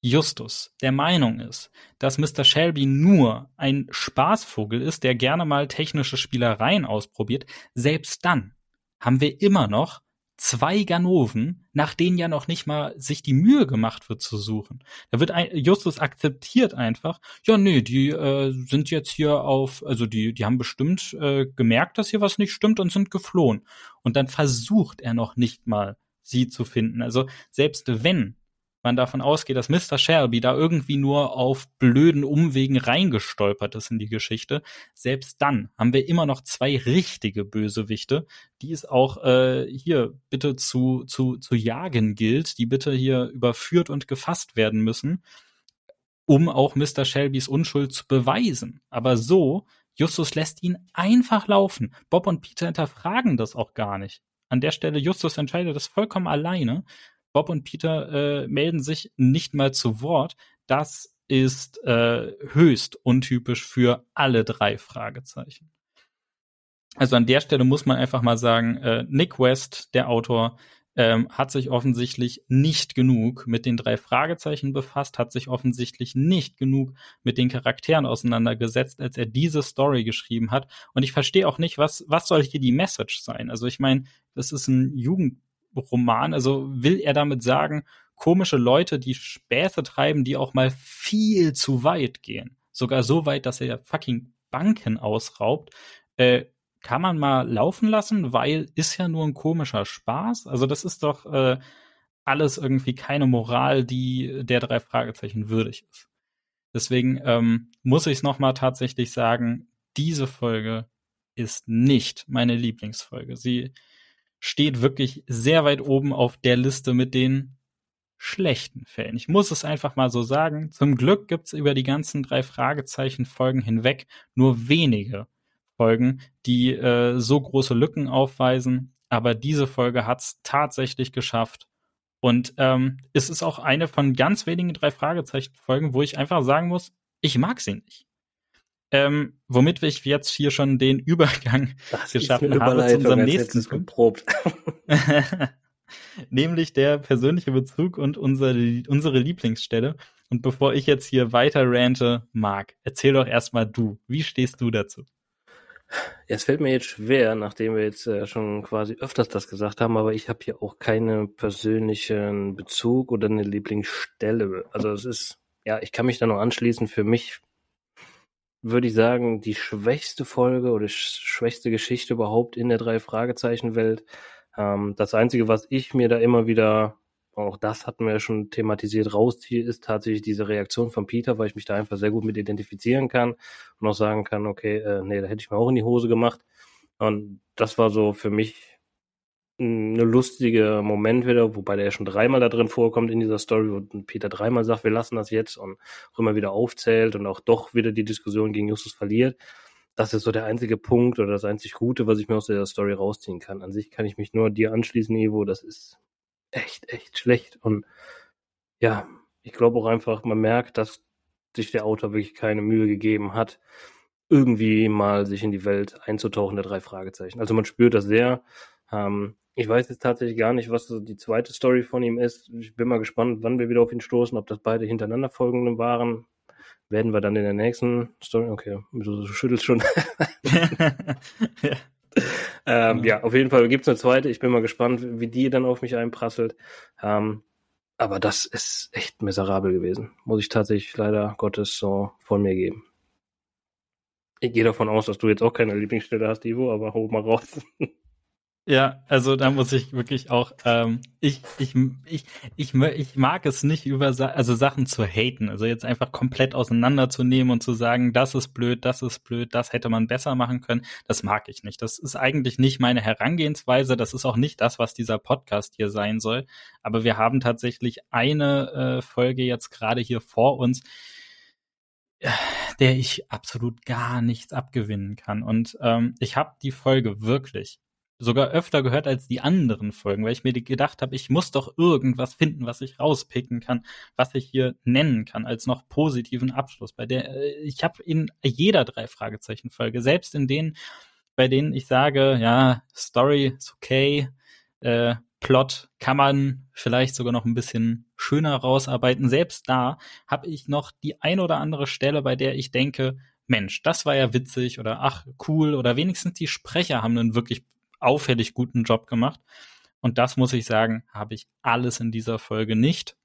Justus der Meinung ist, dass Mr. Shelby nur ein Spaßvogel ist, der gerne mal technische Spielereien ausprobiert, selbst dann haben wir immer noch zwei Ganoven, nach denen ja noch nicht mal sich die Mühe gemacht wird zu suchen. Da wird ein, Justus akzeptiert einfach, ja nee, die äh, sind jetzt hier auf, also die, die haben bestimmt äh, gemerkt, dass hier was nicht stimmt und sind geflohen. Und dann versucht er noch nicht mal, sie zu finden. Also selbst wenn man davon ausgeht, dass Mr. Shelby da irgendwie nur auf blöden Umwegen reingestolpert ist in die Geschichte, selbst dann haben wir immer noch zwei richtige Bösewichte, die es auch äh, hier bitte zu, zu, zu jagen gilt, die bitte hier überführt und gefasst werden müssen, um auch Mr. Shelbys Unschuld zu beweisen. Aber so Justus lässt ihn einfach laufen. Bob und Peter hinterfragen das auch gar nicht. An der Stelle, Justus entscheidet das vollkommen alleine. Bob und Peter äh, melden sich nicht mal zu Wort. Das ist äh, höchst untypisch für alle drei Fragezeichen. Also an der Stelle muss man einfach mal sagen, äh, Nick West, der Autor, ähm, hat sich offensichtlich nicht genug mit den drei Fragezeichen befasst, hat sich offensichtlich nicht genug mit den Charakteren auseinandergesetzt, als er diese Story geschrieben hat. Und ich verstehe auch nicht, was, was soll hier die Message sein? Also ich meine, das ist ein Jugendroman, also will er damit sagen, komische Leute, die Späße treiben, die auch mal viel zu weit gehen. Sogar so weit, dass er fucking Banken ausraubt. Äh, kann man mal laufen lassen, weil ist ja nur ein komischer Spaß. Also das ist doch äh, alles irgendwie keine Moral, die der drei Fragezeichen würdig ist. Deswegen ähm, muss ich es nochmal tatsächlich sagen, diese Folge ist nicht meine Lieblingsfolge. Sie steht wirklich sehr weit oben auf der Liste mit den schlechten Fällen. Ich muss es einfach mal so sagen. Zum Glück gibt es über die ganzen drei Fragezeichen Folgen hinweg nur wenige Folgen, die äh, so große Lücken aufweisen. Aber diese Folge hat es tatsächlich geschafft. Und ähm, es ist auch eine von ganz wenigen drei Fragezeichen-Folgen, wo ich einfach sagen muss, ich mag sie nicht. Ähm, womit ich jetzt hier schon den Übergang das geschaffen habe zu unserem nächsten geprobt. Nämlich der persönliche Bezug und unsere, unsere Lieblingsstelle. Und bevor ich jetzt hier weiter rante, Marc, erzähl doch erstmal du. Wie stehst du dazu? Ja, es fällt mir jetzt schwer, nachdem wir jetzt äh, schon quasi öfters das gesagt haben, aber ich habe hier auch keinen persönlichen Bezug oder eine Lieblingsstelle. Also es ist, ja, ich kann mich da noch anschließen. Für mich würde ich sagen, die schwächste Folge oder schwächste Geschichte überhaupt in der drei Fragezeichen Welt. Ähm, das einzige, was ich mir da immer wieder auch das hatten wir ja schon thematisiert, rausziehe, ist tatsächlich diese Reaktion von Peter, weil ich mich da einfach sehr gut mit identifizieren kann und auch sagen kann, okay, äh, nee, da hätte ich mir auch in die Hose gemacht. Und das war so für mich eine lustige Moment wieder, wobei der ja schon dreimal da drin vorkommt in dieser Story, wo Peter dreimal sagt, wir lassen das jetzt und auch immer wieder aufzählt und auch doch wieder die Diskussion gegen Justus verliert. Das ist so der einzige Punkt oder das einzig Gute, was ich mir aus der Story rausziehen kann. An sich kann ich mich nur dir anschließen, Ivo. Das ist echt, echt schlecht. Und ja, ich glaube auch einfach, man merkt, dass sich der Autor wirklich keine Mühe gegeben hat, irgendwie mal sich in die Welt einzutauchen, der drei Fragezeichen. Also man spürt das sehr. Ähm, ich weiß jetzt tatsächlich gar nicht, was so die zweite Story von ihm ist. Ich bin mal gespannt, wann wir wieder auf ihn stoßen, ob das beide hintereinander folgende waren. Werden wir dann in der nächsten Story. Okay, du, schüttelst schon. ja. Ähm, ja. ja, auf jeden Fall gibt's eine zweite. Ich bin mal gespannt, wie die dann auf mich einprasselt. Ähm, aber das ist echt miserabel gewesen. Muss ich tatsächlich leider Gottes so von mir geben. Ich gehe davon aus, dass du jetzt auch keine Lieblingsstelle hast, Ivo, aber hol mal raus. Ja, also da muss ich wirklich auch, ähm, ich, ich, ich, ich, ich mag es nicht über also Sachen zu haten, also jetzt einfach komplett auseinanderzunehmen und zu sagen, das ist blöd, das ist blöd, das hätte man besser machen können, das mag ich nicht. Das ist eigentlich nicht meine Herangehensweise, das ist auch nicht das, was dieser Podcast hier sein soll. Aber wir haben tatsächlich eine äh, Folge jetzt gerade hier vor uns, der ich absolut gar nichts abgewinnen kann. Und ähm, ich habe die Folge wirklich sogar öfter gehört als die anderen Folgen, weil ich mir gedacht habe, ich muss doch irgendwas finden, was ich rauspicken kann, was ich hier nennen kann als noch positiven Abschluss. Bei der äh, ich habe in jeder drei Fragezeichen Folge, selbst in denen, bei denen ich sage, ja, Story ist okay, äh, Plot kann man vielleicht sogar noch ein bisschen schöner rausarbeiten. Selbst da habe ich noch die ein oder andere Stelle, bei der ich denke, Mensch, das war ja witzig oder ach, cool oder wenigstens die Sprecher haben einen wirklich auffällig guten Job gemacht. Und das muss ich sagen, habe ich alles in dieser Folge nicht.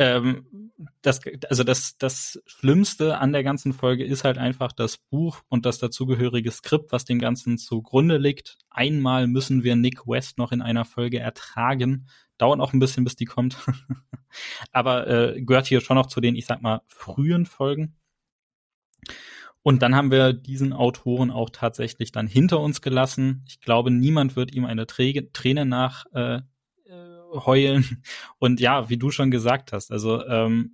Ähm, das, also das, das Schlimmste an der ganzen Folge ist halt einfach das Buch und das dazugehörige Skript, was dem Ganzen zugrunde liegt. Einmal müssen wir Nick West noch in einer Folge ertragen. Dauert auch ein bisschen, bis die kommt. Aber äh, gehört hier schon noch zu den, ich sag mal, frühen Folgen. Und dann haben wir diesen Autoren auch tatsächlich dann hinter uns gelassen. Ich glaube, niemand wird ihm eine Träne nach äh, äh, heulen. Und ja, wie du schon gesagt hast, also ähm,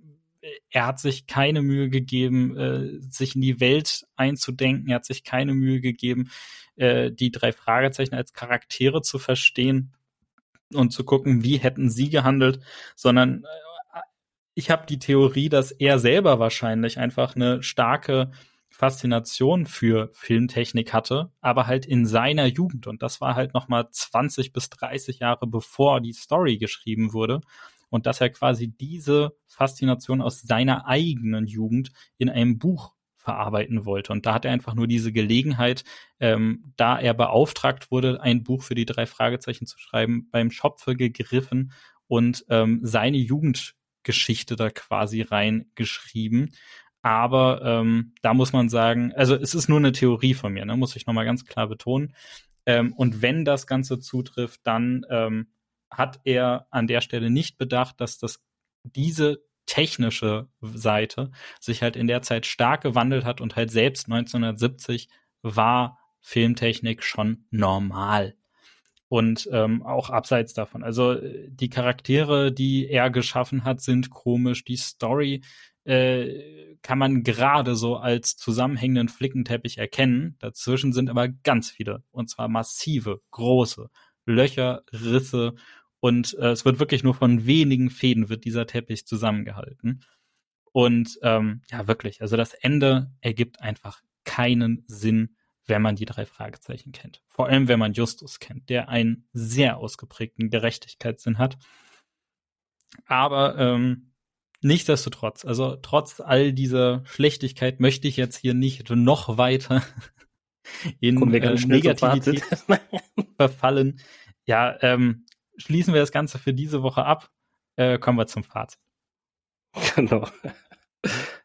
er hat sich keine Mühe gegeben, äh, sich in die Welt einzudenken. Er hat sich keine Mühe gegeben, äh, die drei Fragezeichen als Charaktere zu verstehen und zu gucken, wie hätten sie gehandelt, sondern äh, ich habe die Theorie, dass er selber wahrscheinlich einfach eine starke Faszination für Filmtechnik hatte, aber halt in seiner Jugend. Und das war halt nochmal 20 bis 30 Jahre bevor die Story geschrieben wurde. Und dass er quasi diese Faszination aus seiner eigenen Jugend in einem Buch verarbeiten wollte. Und da hat er einfach nur diese Gelegenheit, ähm, da er beauftragt wurde, ein Buch für die drei Fragezeichen zu schreiben, beim Schopfe gegriffen und ähm, seine Jugendgeschichte da quasi reingeschrieben. Aber ähm, da muss man sagen, also es ist nur eine Theorie von mir, ne, muss ich nochmal ganz klar betonen. Ähm, und wenn das Ganze zutrifft, dann ähm, hat er an der Stelle nicht bedacht, dass das diese technische Seite sich halt in der Zeit stark gewandelt hat und halt selbst 1970 war Filmtechnik schon normal. Und ähm, auch abseits davon. Also die Charaktere, die er geschaffen hat, sind komisch. Die Story äh, kann man gerade so als zusammenhängenden Flickenteppich erkennen. Dazwischen sind aber ganz viele, und zwar massive, große Löcher, Risse und äh, es wird wirklich nur von wenigen Fäden wird dieser Teppich zusammengehalten. Und ähm, ja, wirklich, also das Ende ergibt einfach keinen Sinn, wenn man die drei Fragezeichen kennt. Vor allem, wenn man Justus kennt, der einen sehr ausgeprägten Gerechtigkeitssinn hat. Aber ähm, Nichtsdestotrotz, also trotz all dieser Schlechtigkeit möchte ich jetzt hier nicht noch weiter in äh, Negativität verfallen. Ja, ähm, schließen wir das Ganze für diese Woche ab. Äh, kommen wir zum Fazit. Genau.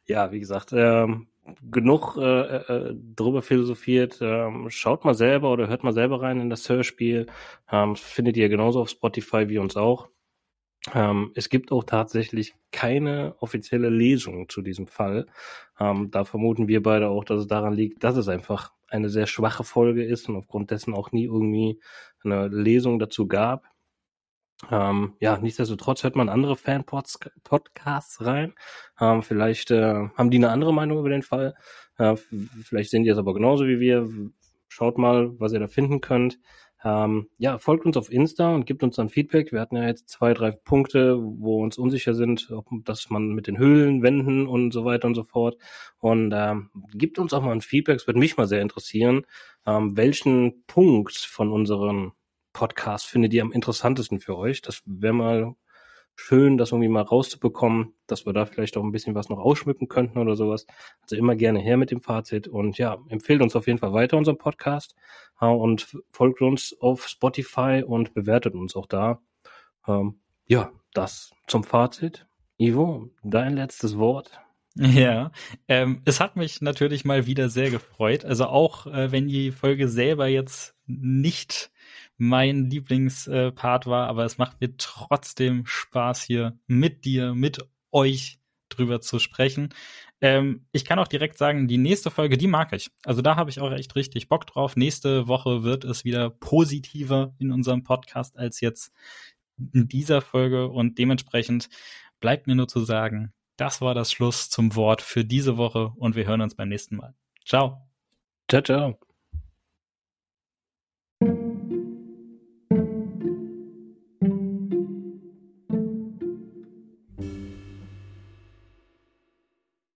Ja, wie gesagt, ähm, genug äh, äh, drüber philosophiert. Ähm, schaut mal selber oder hört mal selber rein in das Hörspiel. Ähm, findet ihr genauso auf Spotify wie uns auch. Ähm, es gibt auch tatsächlich keine offizielle Lesung zu diesem Fall. Ähm, da vermuten wir beide auch, dass es daran liegt, dass es einfach eine sehr schwache Folge ist und aufgrund dessen auch nie irgendwie eine Lesung dazu gab. Ähm, ja, nichtsdestotrotz hört man andere Fan-Podcasts rein. Ähm, vielleicht äh, haben die eine andere Meinung über den Fall. Äh, vielleicht sehen die es aber genauso wie wir. Schaut mal, was ihr da finden könnt. Ähm, ja, folgt uns auf Insta und gibt uns dann Feedback. Wir hatten ja jetzt zwei, drei Punkte, wo uns unsicher sind, ob das man mit den Höhlen, Wänden und so weiter und so fort. Und ähm, gibt uns auch mal ein Feedback. Es würde mich mal sehr interessieren, ähm, welchen Punkt von unseren Podcasts findet ihr am interessantesten für euch? Das wäre mal schön, das irgendwie mal rauszubekommen, dass wir da vielleicht auch ein bisschen was noch ausschmücken könnten oder sowas. Also immer gerne her mit dem Fazit und ja, empfehlt uns auf jeden Fall weiter unseren Podcast und folgt uns auf Spotify und bewertet uns auch da. Ähm, ja, das zum Fazit. Ivo, dein letztes Wort. Ja, ähm, es hat mich natürlich mal wieder sehr gefreut. Also auch äh, wenn die Folge selber jetzt nicht mein Lieblingspart war, aber es macht mir trotzdem Spaß hier mit dir, mit euch drüber zu sprechen. Ähm, ich kann auch direkt sagen, die nächste Folge, die mag ich. Also da habe ich auch echt richtig Bock drauf. Nächste Woche wird es wieder positiver in unserem Podcast als jetzt in dieser Folge und dementsprechend bleibt mir nur zu sagen, das war das Schluss zum Wort für diese Woche und wir hören uns beim nächsten Mal. Ciao. Ciao, ciao.